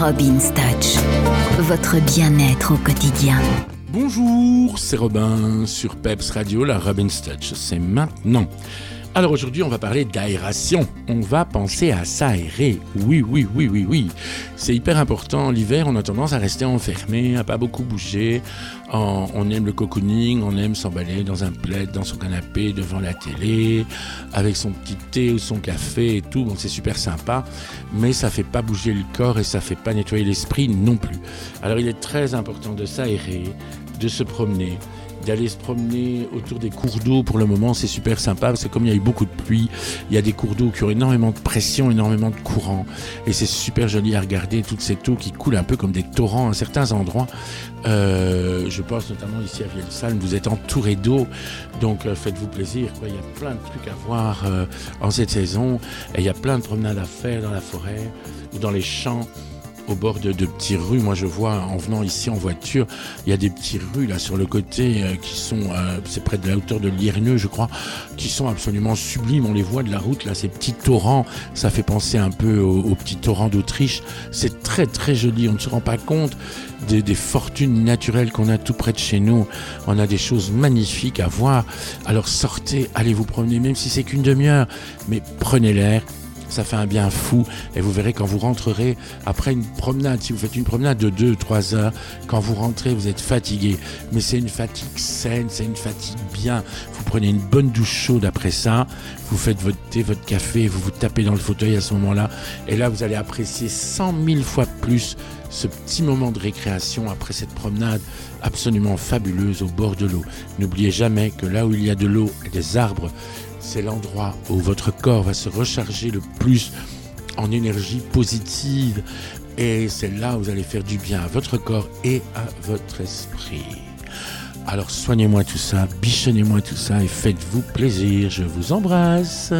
Robin's Touch, votre bien-être au quotidien. Bonjour, c'est Robin sur Peps Radio, la Robin's Touch. C'est maintenant. Alors aujourd'hui, on va parler d'aération. On va penser à s'aérer. Oui, oui, oui, oui, oui. C'est hyper important. L'hiver, on a tendance à rester enfermé, à pas beaucoup bouger. On aime le cocooning, on aime s'emballer dans un plaid, dans son canapé, devant la télé, avec son petit thé ou son café et tout. Bon, c'est super sympa, mais ça fait pas bouger le corps et ça fait pas nettoyer l'esprit non plus. Alors il est très important de s'aérer, de se promener d'aller se promener autour des cours d'eau pour le moment, c'est super sympa parce que comme il y a eu beaucoup de pluie, il y a des cours d'eau qui ont énormément de pression, énormément de courant et c'est super joli à regarder toute cette eau qui coule un peu comme des torrents à certains endroits. Euh, je pense notamment ici à Vielsalm, vous êtes entouré d'eau, donc euh, faites-vous plaisir. Quoi. Il y a plein de trucs à voir euh, en cette saison et il y a plein de promenades à faire dans la forêt ou dans les champs au bord de, de petites rues. Moi, je vois en venant ici en voiture, il y a des petites rues là sur le côté euh, qui sont, euh, c'est près de la hauteur de Lierneux, je crois, qui sont absolument sublimes. On les voit de la route là, ces petits torrents, ça fait penser un peu aux, petits torrents d'Autriche. C'est très très joli. On ne se rend pas compte des, des fortunes naturelles qu'on a tout près de chez nous. On a des choses magnifiques à voir. Alors sortez, allez vous promener, même si c'est qu'une demi-heure, mais prenez l'air ça fait un bien fou. Et vous verrez quand vous rentrerez après une promenade, si vous faites une promenade de 2-3 heures, quand vous rentrez, vous êtes fatigué. Mais c'est une fatigue saine, c'est une fatigue bien. Vous prenez une bonne douche chaude après ça, vous faites votre thé, votre café, vous vous tapez dans le fauteuil à ce moment-là. Et là, vous allez apprécier 100 000 fois plus ce petit moment de récréation après cette promenade absolument fabuleuse au bord de l'eau. N'oubliez jamais que là où il y a de l'eau et des arbres, c'est l'endroit où votre corps va se recharger le plus en énergie positive et c'est là où vous allez faire du bien à votre corps et à votre esprit. Alors soignez-moi tout ça, bichonnez-moi tout ça et faites-vous plaisir. Je vous embrasse.